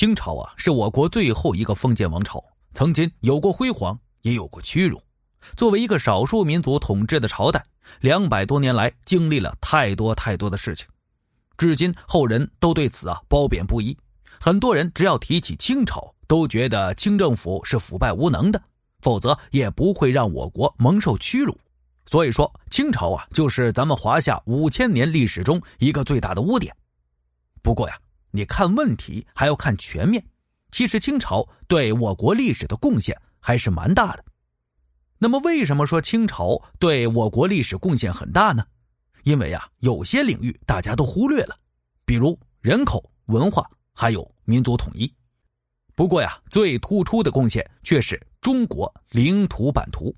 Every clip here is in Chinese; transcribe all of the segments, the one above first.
清朝啊，是我国最后一个封建王朝，曾经有过辉煌，也有过屈辱。作为一个少数民族统治的朝代，两百多年来经历了太多太多的事情，至今后人都对此啊褒贬不一。很多人只要提起清朝，都觉得清政府是腐败无能的，否则也不会让我国蒙受屈辱。所以说，清朝啊，就是咱们华夏五千年历史中一个最大的污点。不过呀，你看问题还要看全面。其实清朝对我国历史的贡献还是蛮大的。那么，为什么说清朝对我国历史贡献很大呢？因为啊，有些领域大家都忽略了，比如人口、文化，还有民族统一。不过呀，最突出的贡献却是中国领土版图。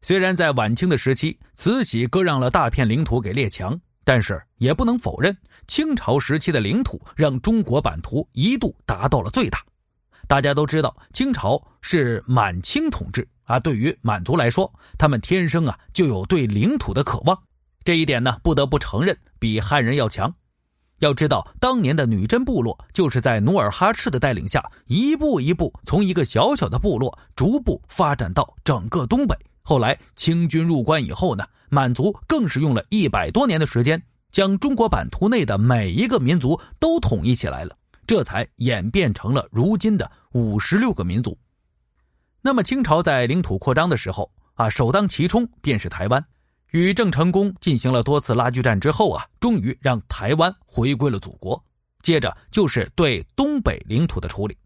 虽然在晚清的时期，慈禧割让了大片领土给列强，但是也不能否认，清朝时期的领土让中国版图一度达到了最大。大家都知道，清朝是满清统治啊，对于满族来说，他们天生啊就有对领土的渴望，这一点呢，不得不承认比汉人要强。要知道，当年的女真部落就是在努尔哈赤的带领下，一步一步从一个小小的部落，逐步发展到整个东北。后来清军入关以后呢，满族更是用了一百多年的时间，将中国版图内的每一个民族都统一起来了，这才演变成了如今的五十六个民族。那么清朝在领土扩张的时候啊，首当其冲便是台湾，与郑成功进行了多次拉锯战之后啊，终于让台湾回归了祖国。接着就是对东北领土的处理。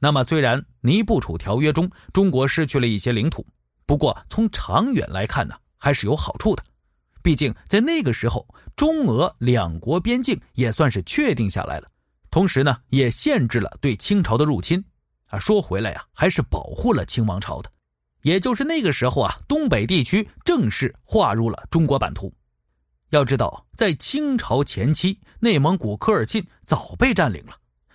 那么虽然尼布楚条约中中国失去了一些领土。不过，从长远来看呢，还是有好处的。毕竟在那个时候，中俄两国边境也算是确定下来了，同时呢，也限制了对清朝的入侵。啊，说回来呀，还是保护了清王朝的。也就是那个时候啊，东北地区正式划入了中国版图。要知道，在清朝前期，内蒙古科尔沁早被占领了，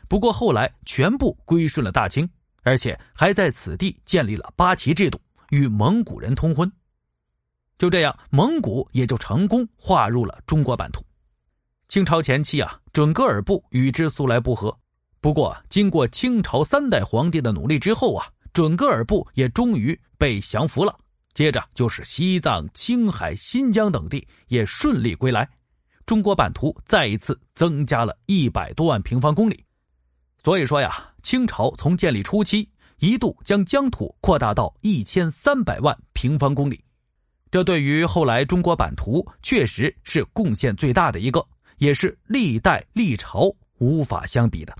不过后来全部归顺了大清，而且还在此地建立了八旗制度。与蒙古人通婚，就这样，蒙古也就成功划入了中国版图。清朝前期啊，准噶尔部与之素来不和，不过经过清朝三代皇帝的努力之后啊，准噶尔部也终于被降服了。接着就是西藏、青海、新疆等地也顺利归来，中国版图再一次增加了一百多万平方公里。所以说呀，清朝从建立初期。一度将疆土扩大到一千三百万平方公里，这对于后来中国版图确实是贡献最大的一个，也是历代历朝无法相比的。